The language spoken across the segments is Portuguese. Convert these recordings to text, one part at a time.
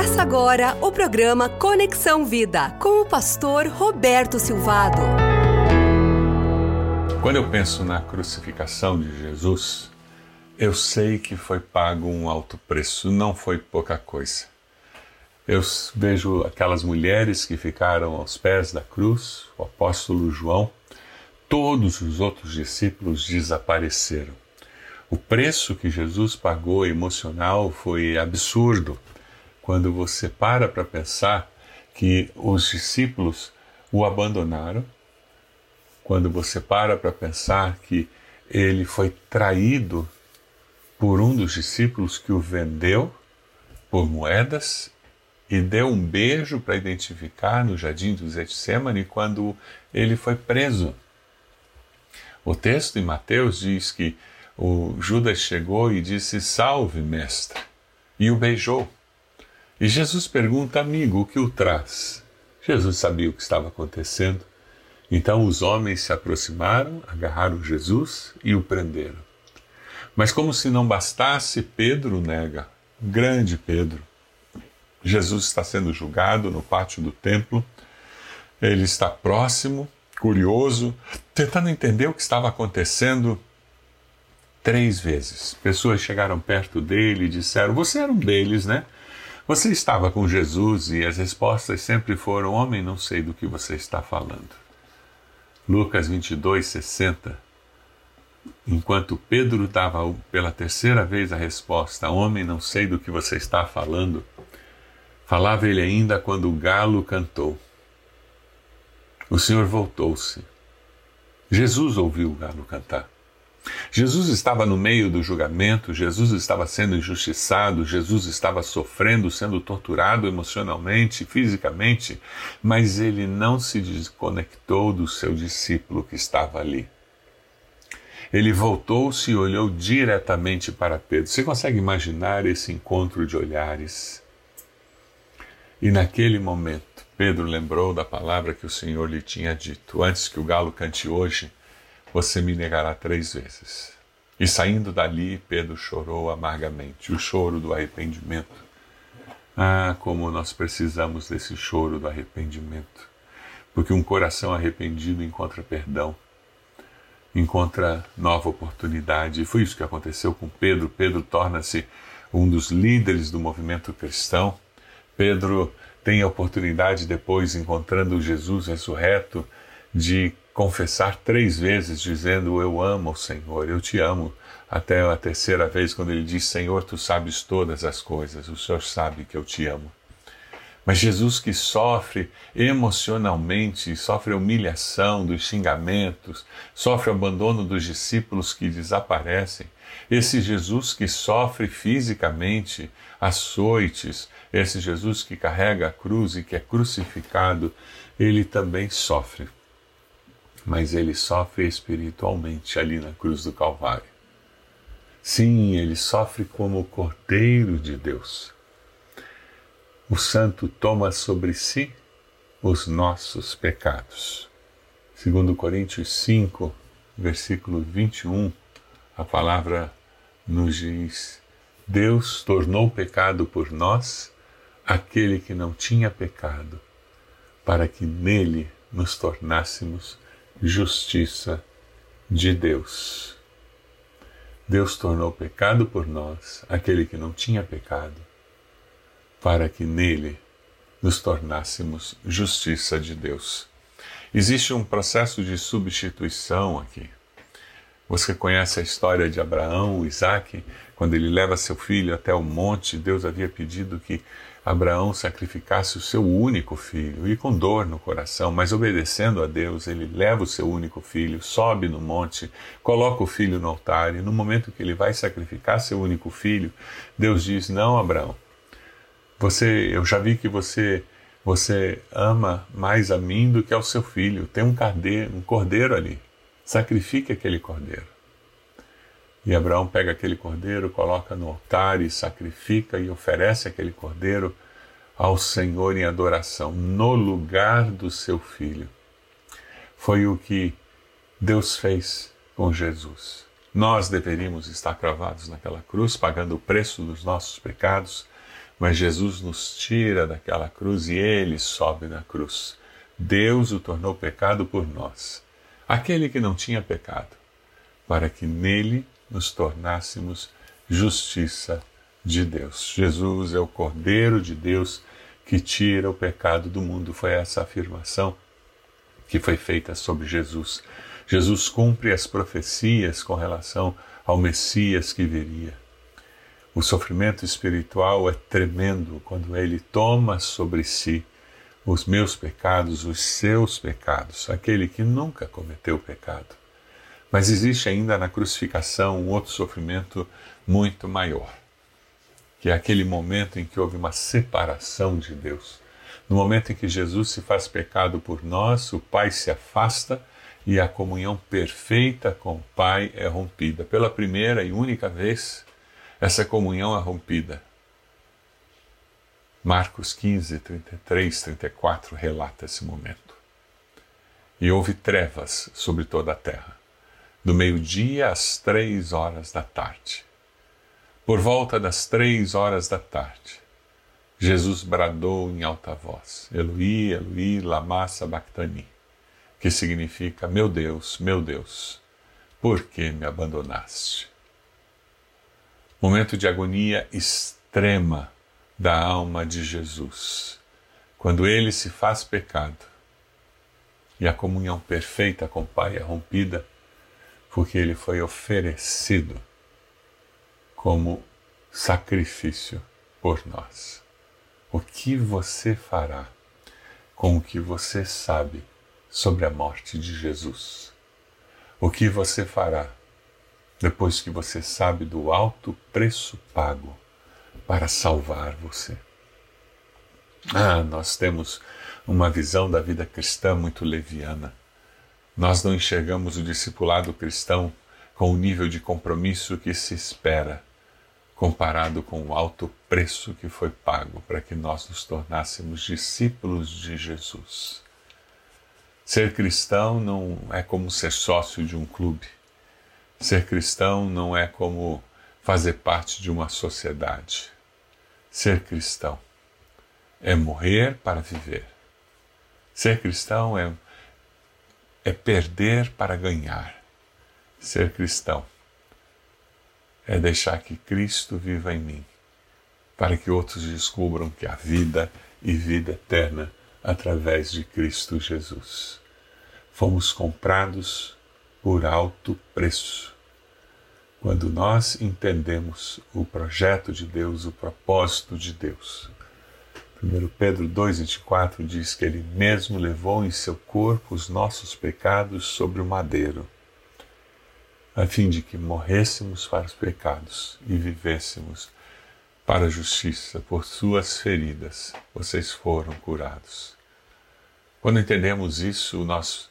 Começa agora o programa Conexão Vida com o pastor Roberto Silvado. Quando eu penso na crucificação de Jesus, eu sei que foi pago um alto preço, não foi pouca coisa. Eu vejo aquelas mulheres que ficaram aos pés da cruz, o apóstolo João, todos os outros discípulos desapareceram. O preço que Jesus pagou emocional foi absurdo quando você para para pensar que os discípulos o abandonaram, quando você para para pensar que ele foi traído por um dos discípulos que o vendeu por moedas e deu um beijo para identificar no jardim do Getsemane quando ele foi preso. O texto em Mateus diz que o Judas chegou e disse: Salve, mestre, e o beijou. E Jesus pergunta, amigo, o que o traz? Jesus sabia o que estava acontecendo. Então os homens se aproximaram, agarraram Jesus e o prenderam. Mas, como se não bastasse, Pedro nega. Grande Pedro. Jesus está sendo julgado no pátio do templo. Ele está próximo, curioso, tentando entender o que estava acontecendo três vezes. Pessoas chegaram perto dele e disseram: Você era um deles, né? Você estava com Jesus e as respostas sempre foram: Homem, não sei do que você está falando. Lucas 22, 60. Enquanto Pedro dava pela terceira vez a resposta: Homem, não sei do que você está falando, falava ele ainda quando o galo cantou. O Senhor voltou-se. Jesus ouviu o galo cantar. Jesus estava no meio do julgamento, Jesus estava sendo injustiçado, Jesus estava sofrendo, sendo torturado emocionalmente, fisicamente, mas ele não se desconectou do seu discípulo que estava ali. Ele voltou-se e olhou diretamente para Pedro. Você consegue imaginar esse encontro de olhares? E naquele momento, Pedro lembrou da palavra que o Senhor lhe tinha dito: Antes que o galo cante hoje, você me negará três vezes. E saindo dali, Pedro chorou amargamente, o choro do arrependimento. Ah, como nós precisamos desse choro do arrependimento, porque um coração arrependido encontra perdão, encontra nova oportunidade. E foi isso que aconteceu com Pedro. Pedro torna-se um dos líderes do movimento cristão. Pedro tem a oportunidade, depois, encontrando Jesus ressurreto, de confessar três vezes, dizendo: Eu amo o Senhor, eu te amo. Até a terceira vez, quando ele diz: Senhor, tu sabes todas as coisas, o Senhor sabe que eu te amo. Mas Jesus que sofre emocionalmente, sofre humilhação dos xingamentos, sofre abandono dos discípulos que desaparecem, esse Jesus que sofre fisicamente açoites, esse Jesus que carrega a cruz e que é crucificado, ele também sofre mas ele sofre espiritualmente ali na cruz do Calvário. Sim, ele sofre como o Cordeiro de Deus. O Santo toma sobre si os nossos pecados. Segundo Coríntios 5, versículo 21, a palavra nos diz: Deus tornou pecado por nós aquele que não tinha pecado, para que nele nos tornássemos justiça de Deus. Deus tornou pecado por nós aquele que não tinha pecado, para que nele nos tornássemos justiça de Deus. Existe um processo de substituição aqui. Você conhece a história de Abraão, Isaac, quando ele leva seu filho até o monte, Deus havia pedido que Abraão sacrificasse o seu único filho, e com dor no coração, mas obedecendo a Deus, ele leva o seu único filho, sobe no monte, coloca o filho no altar, e no momento que ele vai sacrificar seu único filho, Deus diz: Não, Abraão, você, eu já vi que você você ama mais a mim do que ao seu filho. Tem um cordeiro, um cordeiro ali. Sacrifique aquele cordeiro. E Abraão pega aquele cordeiro, coloca no altar e sacrifica e oferece aquele cordeiro ao Senhor em adoração, no lugar do seu filho. Foi o que Deus fez com Jesus. Nós deveríamos estar cravados naquela cruz, pagando o preço dos nossos pecados, Mas Jesus nos tira daquela cruz e ele sobe na cruz. Deus o tornou pecado por nós, aquele que não tinha pecado, para que nele nos tornássemos justiça de Deus. Jesus é o Cordeiro de Deus que tira o pecado do mundo. Foi essa afirmação que foi feita sobre Jesus. Jesus cumpre as profecias com relação ao Messias que viria. O sofrimento espiritual é tremendo quando ele toma sobre si os meus pecados, os seus pecados, aquele que nunca cometeu pecado. Mas existe ainda na crucificação um outro sofrimento muito maior que é aquele momento em que houve uma separação de Deus. No momento em que Jesus se faz pecado por nós, o Pai se afasta e a comunhão perfeita com o Pai é rompida. Pela primeira e única vez, essa comunhão é rompida. Marcos 15, 33, 34 relata esse momento. E houve trevas sobre toda a terra, do meio-dia às três horas da tarde. Por volta das três horas da tarde, Jesus bradou em alta voz: Eloi, Eloi, lama sabachthani, que significa: Meu Deus, meu Deus, por que me abandonaste? Momento de agonia extrema da alma de Jesus, quando ele se faz pecado e a comunhão perfeita com o Pai é rompida, porque ele foi oferecido como sacrifício por nós. O que você fará com o que você sabe sobre a morte de Jesus? O que você fará depois que você sabe do alto preço pago para salvar você? Ah, nós temos uma visão da vida cristã muito leviana. Nós não enxergamos o discipulado cristão com o nível de compromisso que se espera comparado com o alto preço que foi pago para que nós nos tornássemos discípulos de Jesus. Ser cristão não é como ser sócio de um clube. Ser cristão não é como fazer parte de uma sociedade. Ser cristão é morrer para viver. Ser cristão é, é perder para ganhar. Ser cristão é deixar que Cristo viva em mim, para que outros descubram que há vida e vida eterna através de Cristo Jesus. Fomos comprados por alto preço. Quando nós entendemos o projeto de Deus, o propósito de Deus. 1 Pedro 2,24 diz que Ele mesmo levou em seu corpo os nossos pecados sobre o madeiro a fim de que morrêssemos para os pecados e vivêssemos para a justiça. Por suas feridas vocês foram curados. Quando entendemos isso, nós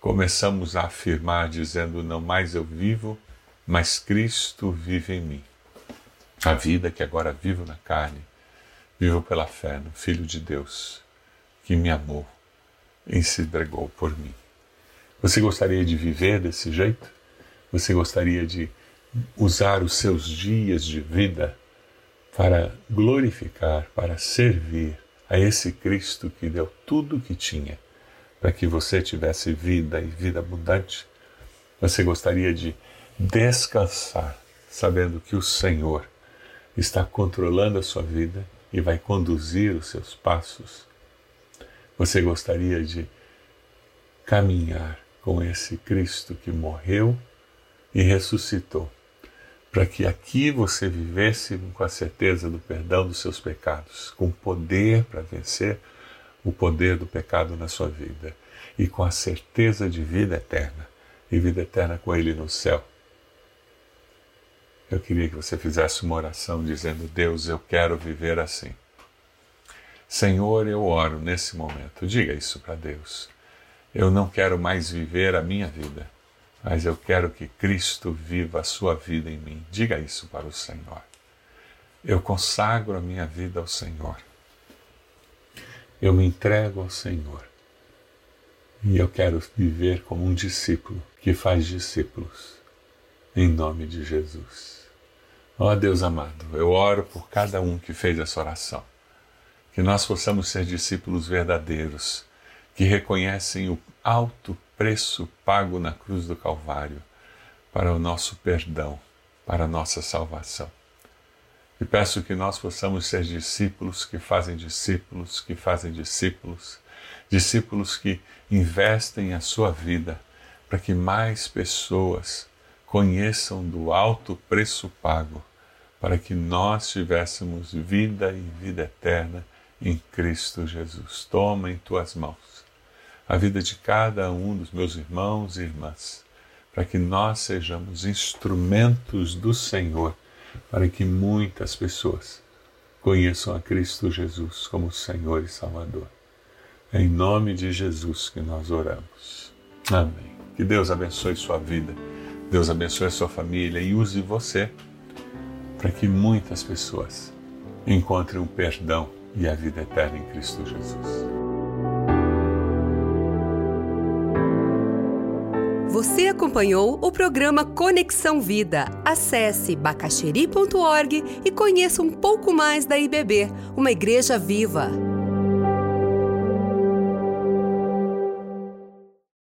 começamos a afirmar, dizendo: Não mais eu vivo, mas Cristo vive em mim. A vida que agora vivo na carne, vivo pela fé no Filho de Deus, que me amou e se entregou por mim. Você gostaria de viver desse jeito? Você gostaria de usar os seus dias de vida para glorificar, para servir a esse Cristo que deu tudo o que tinha para que você tivesse vida e vida abundante? Você gostaria de descansar sabendo que o Senhor está controlando a sua vida e vai conduzir os seus passos? Você gostaria de caminhar com esse Cristo que morreu e ressuscitou, para que aqui você vivesse com a certeza do perdão dos seus pecados, com poder para vencer o poder do pecado na sua vida e com a certeza de vida eterna e vida eterna com Ele no céu. Eu queria que você fizesse uma oração dizendo: Deus, eu quero viver assim. Senhor, eu oro nesse momento. Diga isso para Deus. Eu não quero mais viver a minha vida mas eu quero que Cristo viva a sua vida em mim. Diga isso para o Senhor. Eu consagro a minha vida ao Senhor. Eu me entrego ao Senhor. E eu quero viver como um discípulo que faz discípulos. Em nome de Jesus. Ó oh, Deus amado, eu oro por cada um que fez essa oração. Que nós possamos ser discípulos verdadeiros, que reconhecem o alto preço pago na cruz do Calvário para o nosso perdão, para a nossa salvação. E peço que nós possamos ser discípulos que fazem discípulos, que fazem discípulos, discípulos que investem a sua vida para que mais pessoas conheçam do alto preço pago, para que nós tivéssemos vida e vida eterna em Cristo Jesus. Toma em tuas mãos a vida de cada um dos meus irmãos e irmãs, para que nós sejamos instrumentos do Senhor, para que muitas pessoas conheçam a Cristo Jesus como Senhor e Salvador. É em nome de Jesus que nós oramos. Amém. Que Deus abençoe sua vida, Deus abençoe sua família e use você para que muitas pessoas encontrem o perdão e a vida eterna em Cristo Jesus. Você acompanhou o programa Conexão Vida. Acesse bacacheri.org e conheça um pouco mais da IBB, uma igreja viva.